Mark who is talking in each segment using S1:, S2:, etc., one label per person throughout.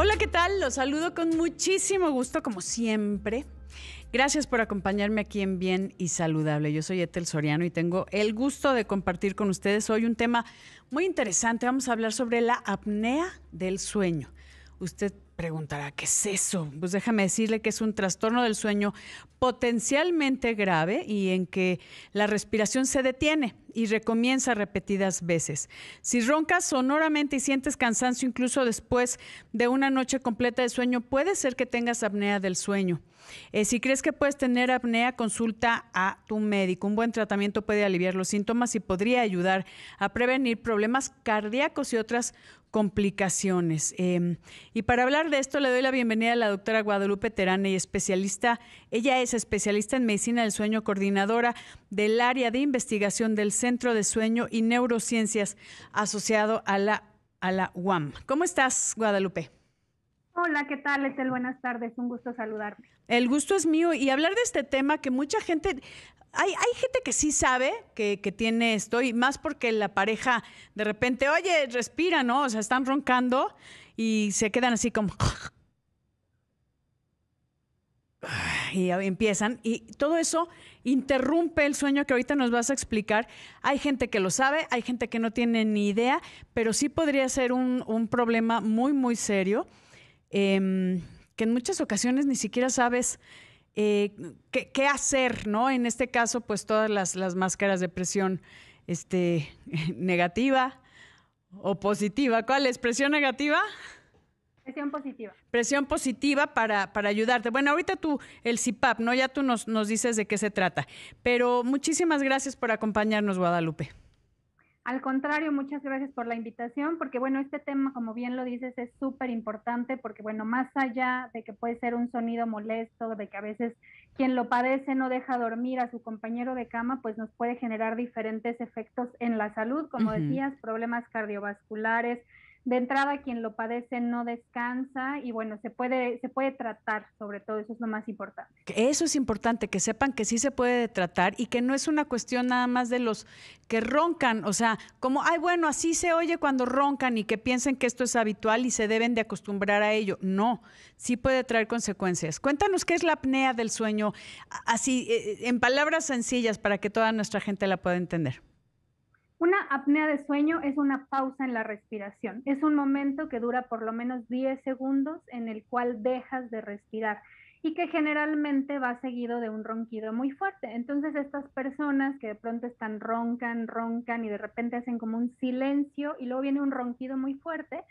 S1: Hola, ¿qué tal? Los saludo con muchísimo gusto, como siempre. Gracias por acompañarme aquí en Bien y Saludable. Yo soy Etel Soriano y tengo el gusto de compartir con ustedes hoy un tema muy interesante. Vamos a hablar sobre la apnea del sueño. Usted preguntará, ¿qué es eso? Pues déjame decirle que es un trastorno del sueño potencialmente grave y en que la respiración se detiene y recomienza repetidas veces. Si roncas sonoramente y sientes cansancio incluso después de una noche completa de sueño, puede ser que tengas apnea del sueño. Eh, si crees que puedes tener apnea, consulta a tu médico. Un buen tratamiento puede aliviar los síntomas y podría ayudar a prevenir problemas cardíacos y otras complicaciones. Em, y para hablar de esto le doy la bienvenida a la doctora Guadalupe Terane, especialista, ella es especialista en medicina del sueño, coordinadora del área de investigación del Centro de Sueño y Neurociencias asociado a la, a la UAM. ¿Cómo estás, Guadalupe?
S2: Hola, ¿qué tal, Estel? Buenas tardes, un gusto saludarme.
S1: El gusto es mío y hablar de este tema que mucha gente, hay, gente que sí sabe que, que, tiene esto y más porque la pareja de repente, oye, respira, ¿no? O sea, están roncando y se quedan así como... Y empiezan, y todo eso interrumpe el sueño que ahorita nos vas a explicar. Hay gente que lo sabe, hay gente que no tiene ni idea, pero sí podría ser un, un problema muy, muy serio. Eh, que en muchas ocasiones ni siquiera sabes eh, qué, hacer, ¿no? En este caso, pues todas las, las máscaras de presión este, negativa o positiva. ¿Cuál es? ¿Presión negativa?
S2: Presión positiva.
S1: Presión positiva para, para ayudarte. Bueno, ahorita tú, el CIPAP, ¿no? Ya tú nos, nos dices de qué se trata. Pero muchísimas gracias por acompañarnos, Guadalupe.
S2: Al contrario, muchas gracias por la invitación, porque bueno, este tema, como bien lo dices, es súper importante, porque bueno, más allá de que puede ser un sonido molesto, de que a veces quien lo padece no deja dormir a su compañero de cama, pues nos puede generar diferentes efectos en la salud, como decías, problemas cardiovasculares, de entrada quien lo padece no descansa y bueno, se puede, se puede tratar, sobre todo, eso es lo más importante.
S1: Eso es importante, que sepan que sí se puede tratar y que no es una cuestión nada más de los que roncan, o sea, como, ay, bueno, así se oye cuando roncan y que piensen que esto es habitual y se deben de acostumbrar a ello. No, sí puede traer consecuencias. Cuéntanos qué es la apnea del sueño, así, eh, en palabras sencillas para que toda nuestra gente la pueda entender.
S2: Una apnea de sueño es una pausa en la respiración. Es un momento que dura por lo menos 10 segundos en el cual dejas de respirar y que generalmente va seguido de un ronquido muy fuerte. Entonces estas personas que de pronto están roncan, roncan y de repente hacen como un silencio y luego viene un ronquido muy fuerte,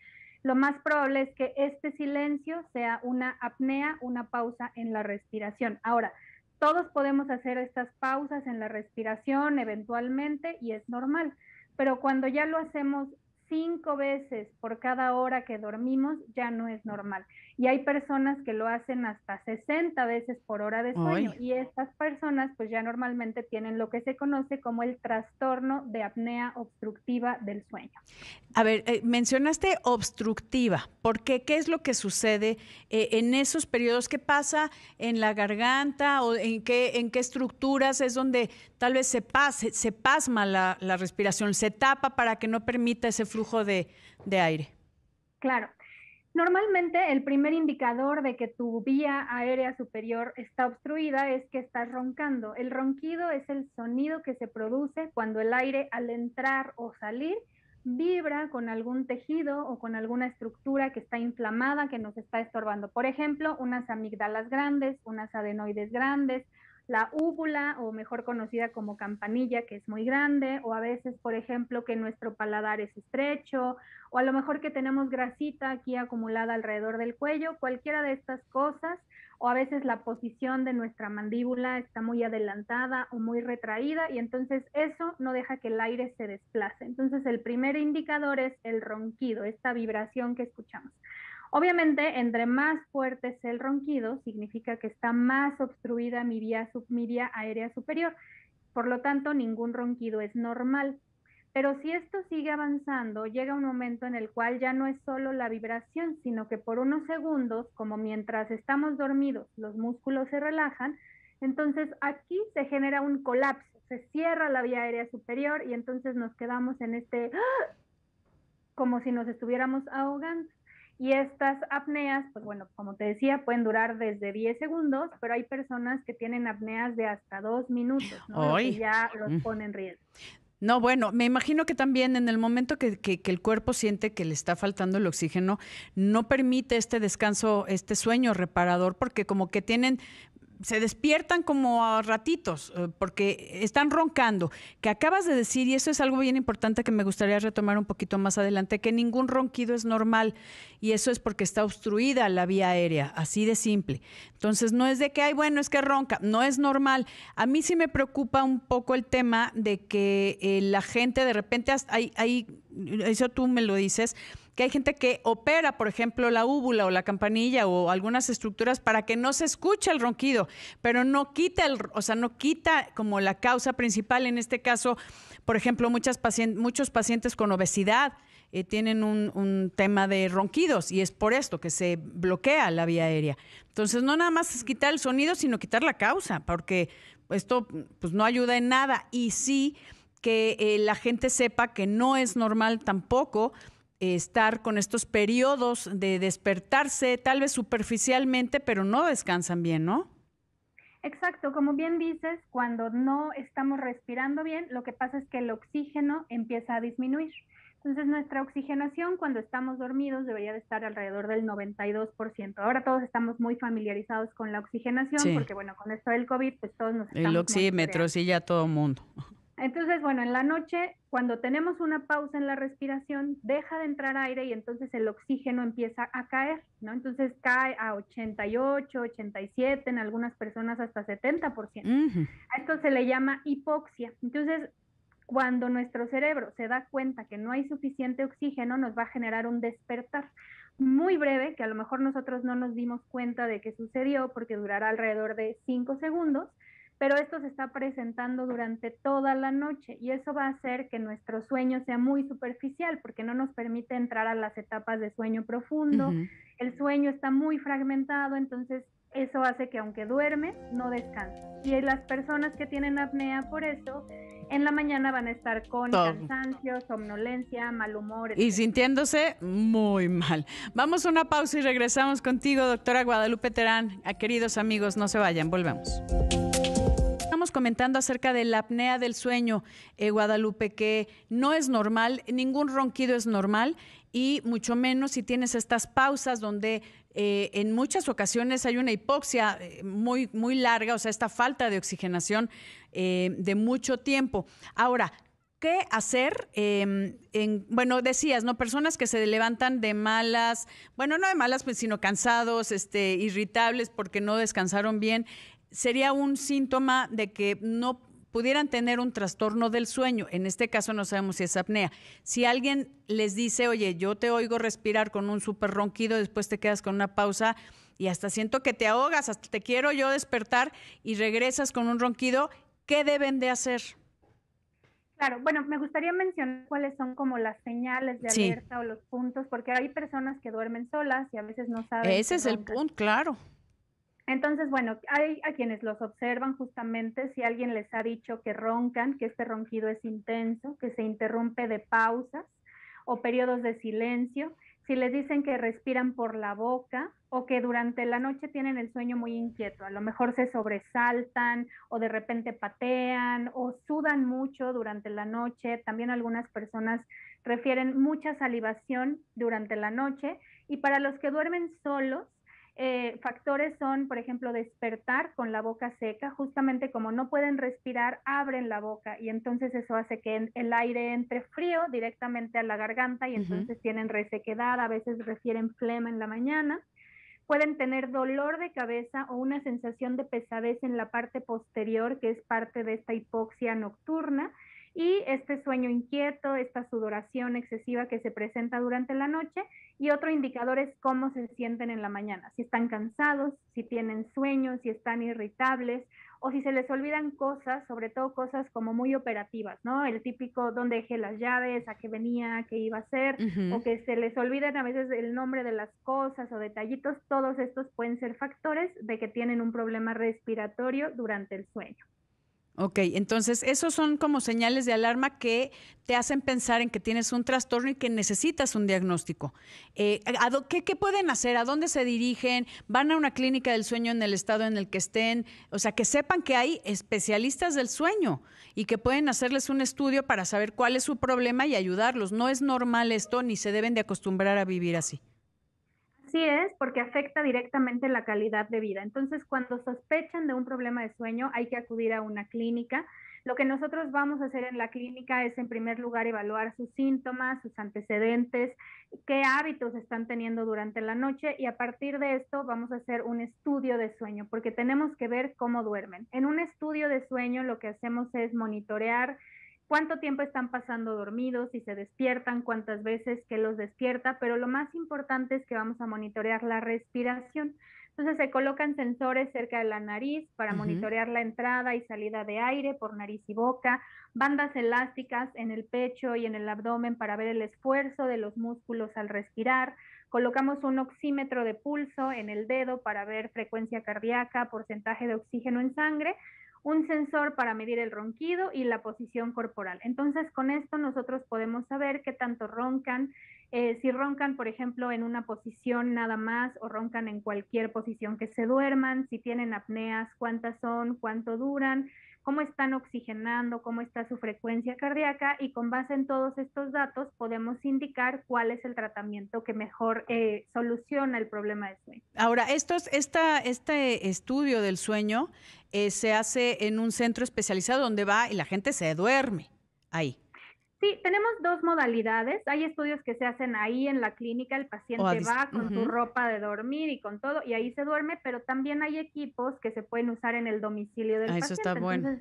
S2: lo más probable es que este silencio sea una apnea, una pausa en la respiración. Ahora, todos podemos hacer estas pausas en la respiración eventualmente y es normal, pero cuando ya lo hacemos cinco veces por cada hora que dormimos ya no es normal. Y hay personas que lo hacen hasta 60 veces por hora de sueño y estas personas pues ya normalmente tienen lo que se conoce como el trastorno de apnea obstructiva del sueño.
S1: A ver, eh, mencionaste obstructiva, ¿por qué? ¿Qué es lo que sucede eh, en esos periodos? ¿Qué pasa en la garganta o en qué, en qué estructuras es donde tal vez se, pase, se pasma la, respiración, se tapa para que no permita ese flujo de, de aire?
S2: Claro. Normalmente el primer indicador de que tu vía aérea superior está obstruida es que estás roncando. El ronquido es el sonido que se produce cuando el aire al entrar o salir vibra con algún tejido o con alguna estructura que está inflamada, que nos está estorbando. Por ejemplo, unas amígdalas grandes, unas adenoides grandes, la úvula o mejor conocida como campanilla que es muy grande o a veces por ejemplo que nuestro paladar es estrecho o a lo mejor que tenemos grasita aquí acumulada alrededor del cuello, cualquiera de estas cosas o a veces la posición de nuestra mandíbula está muy adelantada o muy retraída y entonces eso no deja que el aire se desplace. Entonces el primer indicador es el ronquido, esta vibración que escuchamos. Obviamente, entre más fuerte es el ronquido, significa que está más obstruida mi vía, vía aérea superior. Por lo tanto, ningún ronquido es normal. Pero si esto sigue avanzando, llega un momento en el cual ya no es solo la vibración, sino que por unos segundos, como mientras estamos dormidos, los músculos se relajan, entonces aquí se genera un colapso, se cierra la vía aérea superior y entonces nos quedamos en este, ¡ah! como si nos estuviéramos ahogando. Y estas apneas, pues bueno, como te decía, pueden durar desde 10 segundos, pero hay personas que tienen apneas de hasta dos minutos, ¿no? que ya los mm. ponen en riesgo.
S1: No, bueno, me imagino que también en el momento que, que, el cuerpo siente que le está faltando el oxígeno, no permite este descanso, este sueño reparador, porque como que tienen se despiertan como a ratitos eh, porque están roncando. Que acabas de decir, y eso es algo bien importante que me gustaría retomar un poquito más adelante, que ningún ronquido es normal y eso es porque está obstruida la vía aérea, así de simple. Entonces no es de que, ay, bueno, es que ronca, no es normal. A mí sí me preocupa un poco el tema de que eh, la gente de repente, hay, eso tú me lo dices, que hay gente que opera, por ejemplo, la úvula o la campanilla o algunas estructuras para que no se escuche el ronquido, pero no quita el, o sea, no quita como la causa principal. En este caso, por ejemplo, muchos pacientes con obesidad eh, tienen un, un, tema de ronquidos y es por esto que se bloquea la vía aérea. Entonces, no nada más es quitar el sonido, sino quitar la causa, porque esto pues, no ayuda en nada. Y sí que eh, la gente sepa que no es normal tampoco estar con estos periodos de despertarse, tal vez superficialmente, pero no descansan bien, ¿no?
S2: Exacto, como bien dices, cuando no estamos respirando bien, lo que pasa es que el oxígeno empieza a disminuir. Entonces, nuestra oxigenación cuando estamos dormidos debería de estar alrededor del 92%. Ahora todos estamos muy familiarizados con la oxigenación porque, bueno, con esto del COVID, pues todos nos
S1: estamos... El oxímetro, sí, ya todo mundo.
S2: Entonces, bueno, en la noche, cuando tenemos una pausa en la respiración, deja de entrar aire y entonces el oxígeno empieza a caer, ¿no? Entonces cae a 88, 87, en algunas personas hasta 70%. A esto se le llama hipoxia. Entonces, cuando nuestro cerebro se da cuenta que no hay suficiente oxígeno, nos va a generar un despertar muy breve, que a lo mejor nosotros no nos dimos cuenta de que sucedió porque durará alrededor de 5 segundos pero esto se está presentando durante toda la noche y eso va a hacer que nuestro sueño sea muy superficial porque no nos permite entrar a las etapas de sueño profundo. El sueño está muy fragmentado, entonces eso hace que aunque duerme, no descanse. Y las personas que tienen apnea por eso, en la mañana van a estar con cansancio, somnolencia, mal humor.
S1: Y sintiéndose muy mal. Vamos a una pausa y regresamos contigo, doctora Guadalupe Terán. A queridos amigos, no se vayan, volvemos comentando acerca de la apnea del sueño, eh, Guadalupe, que no es normal, ningún ronquido es normal y mucho menos si tienes estas pausas donde eh, en muchas ocasiones hay una hipoxia eh, muy, muy larga, o sea, esta falta de oxigenación de mucho tiempo. Ahora, ¿Qué hacer? Em, en, bueno, decías, ¿no? Personas que se levantan de malas, bueno, no de malas, pues, sino cansados, este, irritables porque no descansaron bien sería un síntoma de que no pudieran tener un trastorno del sueño. En este caso no sabemos si es apnea. Si alguien les dice, oye, yo te oigo respirar con un súper ronquido, después te quedas con una pausa y hasta siento que te ahogas, hasta te quiero yo despertar y regresas con un ronquido, ¿qué deben de hacer?
S2: Claro, bueno, me gustaría mencionar cuáles son como las señales de alerta o los puntos, porque hay personas que duermen solas y a veces no saben.
S1: Ese es el punto, claro.
S2: Entonces, bueno, hay a quienes los observan justamente si alguien les ha dicho que roncan, que este ronquido es intenso, que se interrumpe de pausas o periodos de silencio, si les dicen que respiran por la boca o que durante la noche tienen el sueño muy inquieto, a lo mejor se sobresaltan o de repente patean o sudan mucho durante la noche, también algunas personas refieren mucha salivación durante la noche y para los que duermen solos, eh, factores son, por ejemplo, despertar con la boca seca, justamente como no pueden respirar, abren la boca y entonces eso hace que el aire entre frío directamente a la garganta y entonces tienen resequedad, a veces refieren flema en la mañana. Pueden tener dolor de cabeza o una sensación de pesadez en la parte posterior, que es parte de esta hipoxia nocturna y este sueño inquieto, esta sudoración excesiva que se presenta durante la noche y otro indicador es cómo se sienten en la mañana, si están cansados, si tienen sueños, si están irritables o si se les olvidan cosas, sobre todo cosas como muy operativas, ¿no? El típico dónde dejé las llaves, a qué venía, qué iba a hacer, o que se les olviden a veces el nombre de las cosas o detallitos, todos estos pueden ser factores de que tienen un problema respiratorio durante el sueño.
S1: Ok, entonces esos son como señales de alarma que te hacen pensar en que tienes un trastorno y que necesitas un diagnóstico. Eh, ¿qué, ¿qué, pueden hacer? ¿A dónde se dirigen? ¿Van a una clínica del sueño en el estado en el que estén? O sea, que sepan que hay especialistas del sueño y que pueden hacerles un estudio para saber cuál es su problema y ayudarlos. No es normal esto ni se deben de acostumbrar a vivir así.
S2: Sí es, porque afecta directamente la calidad de vida. Entonces, cuando sospechan de un problema de sueño, hay que acudir a una clínica. Lo que nosotros vamos a hacer en la clínica es, en primer lugar, evaluar sus síntomas, sus antecedentes, qué hábitos están teniendo durante la noche y a partir de esto vamos a hacer un estudio de sueño, porque tenemos que ver cómo duermen. En un estudio de sueño lo que hacemos es monitorear cuánto tiempo están pasando dormidos, si se despiertan, cuántas veces que los despierta, pero lo más importante es que vamos a monitorear la respiración. Entonces se colocan sensores cerca de la nariz para monitorear la entrada y salida de aire por nariz y boca, bandas elásticas en el pecho y en el abdomen para ver el esfuerzo de los músculos al respirar. Colocamos un oxímetro de pulso en el dedo para ver frecuencia cardíaca, porcentaje de oxígeno en sangre un sensor para medir el ronquido y la posición corporal. Entonces, con esto nosotros podemos saber qué tanto roncan, eh, si roncan, por ejemplo, en una posición nada más o roncan en cualquier posición que se duerman, si tienen apneas, cuántas son, cuánto duran, cómo están oxigenando, cómo está su frecuencia cardíaca y con base en todos estos datos podemos indicar cuál es el tratamiento que mejor eh, soluciona el problema de sueño.
S1: Ahora, estos, esta, este estudio del sueño eh, se hace en un centro especializado donde va y la gente se duerme ahí.
S2: Sí, tenemos dos modalidades. Hay estudios que se hacen ahí en la clínica, el paciente va con su ropa de dormir y con todo, y ahí se duerme, pero también hay equipos que se pueden usar en el domicilio del
S1: ah,
S2: paciente.
S1: Eso está bueno.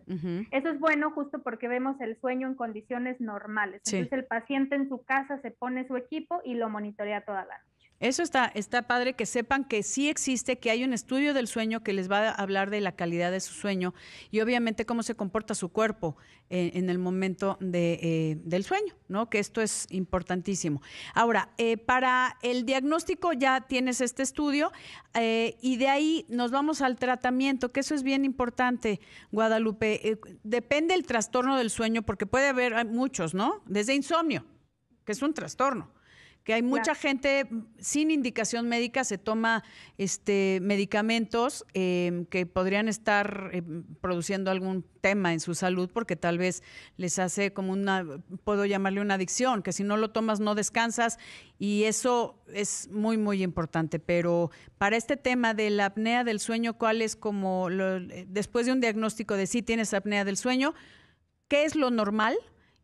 S2: Eso es bueno justo porque vemos el sueño en condiciones normales. Entonces el paciente en su casa se pone su equipo y lo monitorea toda la noche.
S1: Eso está, está padre que sepan que sí existe, que hay un estudio del sueño que les va a hablar de la calidad de su sueño y obviamente cómo se comporta su cuerpo eh, en el momento de, eh, del sueño, ¿no? Que esto es importantísimo. Ahora, eh, para el diagnóstico ya tienes este estudio y de ahí nos vamos al tratamiento, que eso es bien importante, Guadalupe. depende el trastorno del sueño, porque puede haber muchos, ¿no? Desde insomnio, que es un trastorno que hay mucha gente sin indicación médica se toma este medicamentos em, que podrían estar em, produciendo algún tema en su salud porque tal vez les hace como una puedo llamarle una adicción que si no lo tomas no descansas y eso es muy muy importante. Pero para este tema de la apnea del sueño cuál es como después de un diagnóstico de si tienes apnea del sueño qué es lo normal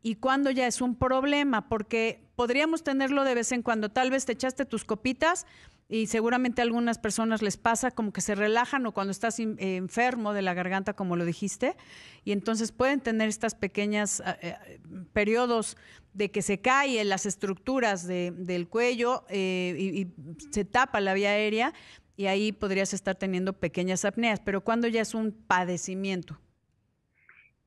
S1: y cuándo ya es un problema, porque podríamos tenerlo de vez en cuando. Tal vez te echaste tus copitas y seguramente a algunas personas les pasa como que se relajan o cuando estás eh, enfermo de la garganta, como lo dijiste, y entonces pueden tener estas pequeñas eh, eh, periodos de que se caen las estructuras del cuello y, y se tapa la vía aérea y ahí podrías estar teniendo pequeñas apneas, pero cuando ya es un padecimiento.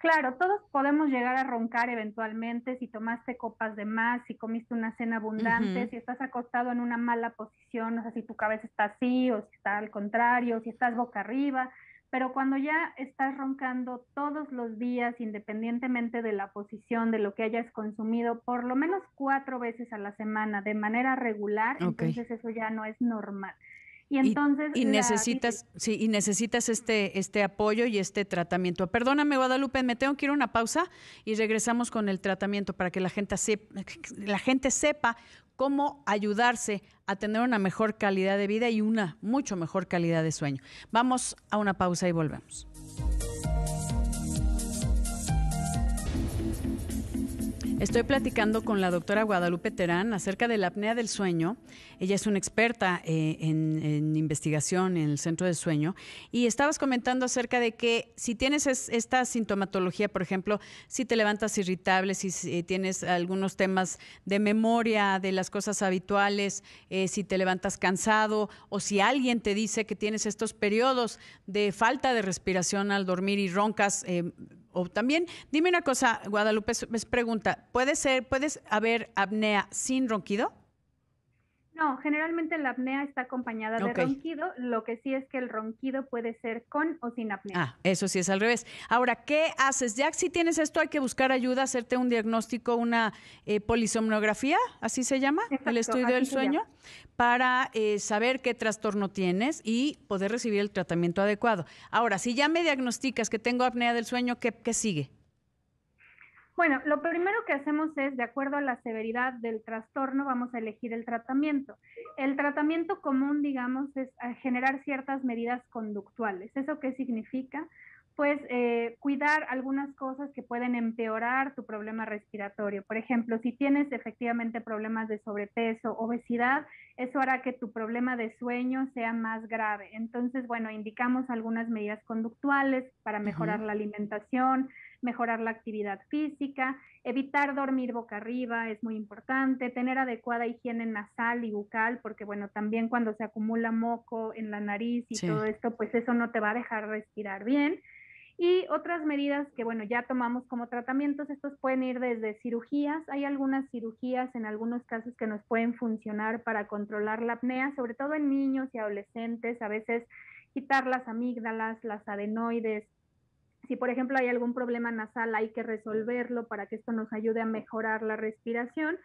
S2: Claro, todos podemos llegar a roncar eventualmente si tomaste copas de más, si comiste una cena abundante, si estás acostado en una mala posición, o sea, si tu cabeza está así o si está al contrario, si estás boca arriba, pero cuando ya estás roncando todos los días, independientemente de la posición, de lo que hayas consumido, por lo menos cuatro veces a la semana de manera regular, entonces eso ya no es normal. Y entonces
S1: y, necesitas sí y necesitas este este apoyo y este tratamiento. Perdóname Guadalupe, me tengo que ir a una pausa y regresamos con el tratamiento para que la gente sepa, la gente sepa cómo ayudarse a tener una mejor calidad de vida y una mucho mejor calidad de sueño. Vamos a una pausa y volvemos. Estoy platicando con la doctora Guadalupe Terán acerca de la apnea del sueño. Ella es una experta eh, en, investigación en el centro de sueño. Y estabas comentando acerca de que si tienes esta sintomatología, por ejemplo, si te levantas irritable, si, tienes algunos temas de memoria de las cosas habituales, eh, si te levantas cansado o si alguien te dice que tienes estos periodos de falta de respiración al dormir y roncas, eh, o también, dime una cosa, Guadalupe, es pregunta, ¿puede ser, puedes haber apnea sin ronquido?
S2: No, generalmente la apnea está acompañada de ronquido, lo que sí es que el ronquido puede ser con o sin apnea.
S1: Ah, eso sí es al revés. Ahora, ¿qué haces? Ya si tienes esto hay que buscar ayuda, hacerte un diagnóstico, una eh, polisomnografía, así se llama, el estudio del sueño, para eh, saber qué trastorno tienes y poder recibir el tratamiento adecuado. Ahora, si ya me diagnosticas que tengo apnea del sueño, ¿qué, qué sigue?
S2: Bueno, lo primero que hacemos es, de acuerdo a la severidad del trastorno, vamos a elegir el tratamiento. El tratamiento común, digamos, es eh, generar ciertas medidas conductuales. ¿Eso qué significa? Pues eh, cuidar algunas cosas que pueden empeorar tu problema respiratorio. Por ejemplo, si tienes efectivamente problemas de sobrepeso, obesidad, eso hará que tu problema de sueño sea más grave. Entonces, bueno, indicamos algunas medidas conductuales para mejorar la alimentación, mejorar la actividad física, evitar dormir boca arriba es muy importante, tener adecuada higiene nasal y bucal, porque bueno, también cuando se acumula moco en la nariz y todo esto, pues eso no te va a dejar respirar bien. Y otras medidas que, bueno, ya tomamos como tratamientos, estos pueden ir desde cirugías. Hay algunas cirugías en algunos casos que nos pueden funcionar para controlar la apnea, sobre todo en niños y adolescentes, a veces quitar las amígdalas, las adenoides, si, por ejemplo, hay algún problema nasal, hay que resolverlo para que esto nos ayude a mejorar la respiración.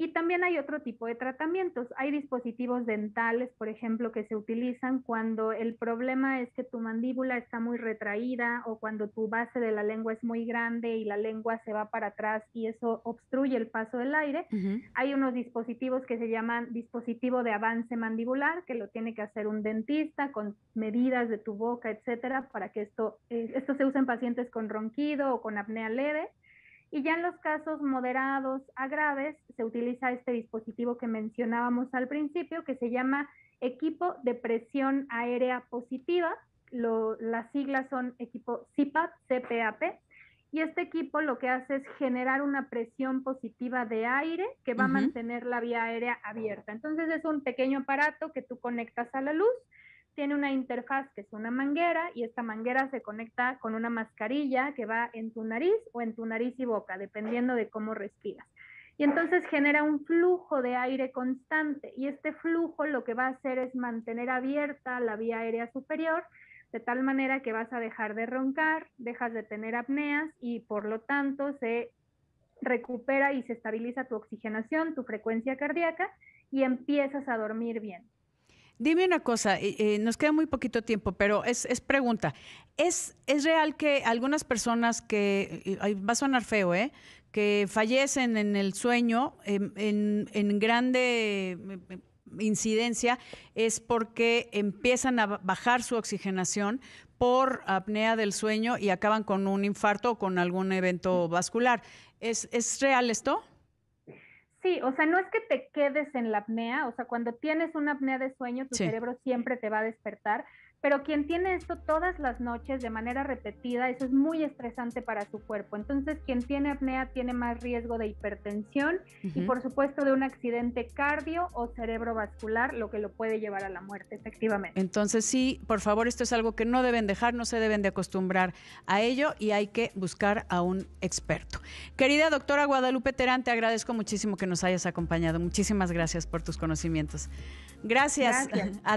S2: Y también hay otro tipo de tratamientos. Hay dispositivos dentales, por ejemplo, que se utilizan cuando el problema es que tu mandíbula está muy retraída o cuando tu base de la lengua es muy grande y la lengua se va para atrás y eso obstruye el paso del aire. Hay unos dispositivos que se llaman dispositivo de avance mandibular, que lo tiene que hacer un dentista con medidas de tu boca, etcétera, para que esto, eh, esto se use en pacientes con ronquido o con apnea leve. Y ya en los casos moderados a graves se utiliza este dispositivo que mencionábamos al principio, que se llama equipo de presión aérea positiva. las siglas son equipo CPAP, CPAP. Y este equipo lo que hace es generar una presión positiva de aire que va a mantener la vía aérea abierta. Entonces es un pequeño aparato que tú conectas a la luz tiene una interfaz que es una manguera y esta manguera se conecta con una mascarilla que va en tu nariz o en tu nariz y boca, dependiendo de cómo respiras. Y entonces genera un flujo de aire constante y este flujo lo que va a hacer es mantener abierta la vía aérea superior de tal manera que vas a dejar de roncar, dejas de tener apneas y por lo tanto se recupera y se estabiliza tu oxigenación, tu frecuencia cardíaca y empiezas a dormir bien.
S1: Dime una cosa, eh, eh, nos queda muy poquito tiempo, pero es, pregunta. ¿Es, ¿Es real que algunas personas que, va a sonar feo, ¿eh? que fallecen en el sueño em, en, grande em, incidencia es porque empiezan a bajar su oxigenación por apnea del sueño y acaban con un infarto o con algún evento vascular. ¿Es, ¿Es real esto?
S2: Sí, o sea, no es que te quedes en la apnea, o sea, cuando tienes una apnea de sueño, tu cerebro siempre te va a despertar, pero quien tiene esto todas las noches de manera repetida, eso es muy estresante para su cuerpo. Entonces, quien tiene apnea tiene más riesgo de hipertensión y por supuesto de un accidente cardio o cerebrovascular, lo que lo puede llevar a la muerte, efectivamente.
S1: Entonces, sí, por favor, esto es algo que no deben dejar, no se deben de acostumbrar a ello y hay que buscar a un experto. Querida doctora Guadalupe Terán, te agradezco muchísimo que nos hayas acompañado. Muchísimas gracias por tus conocimientos. Gracias, a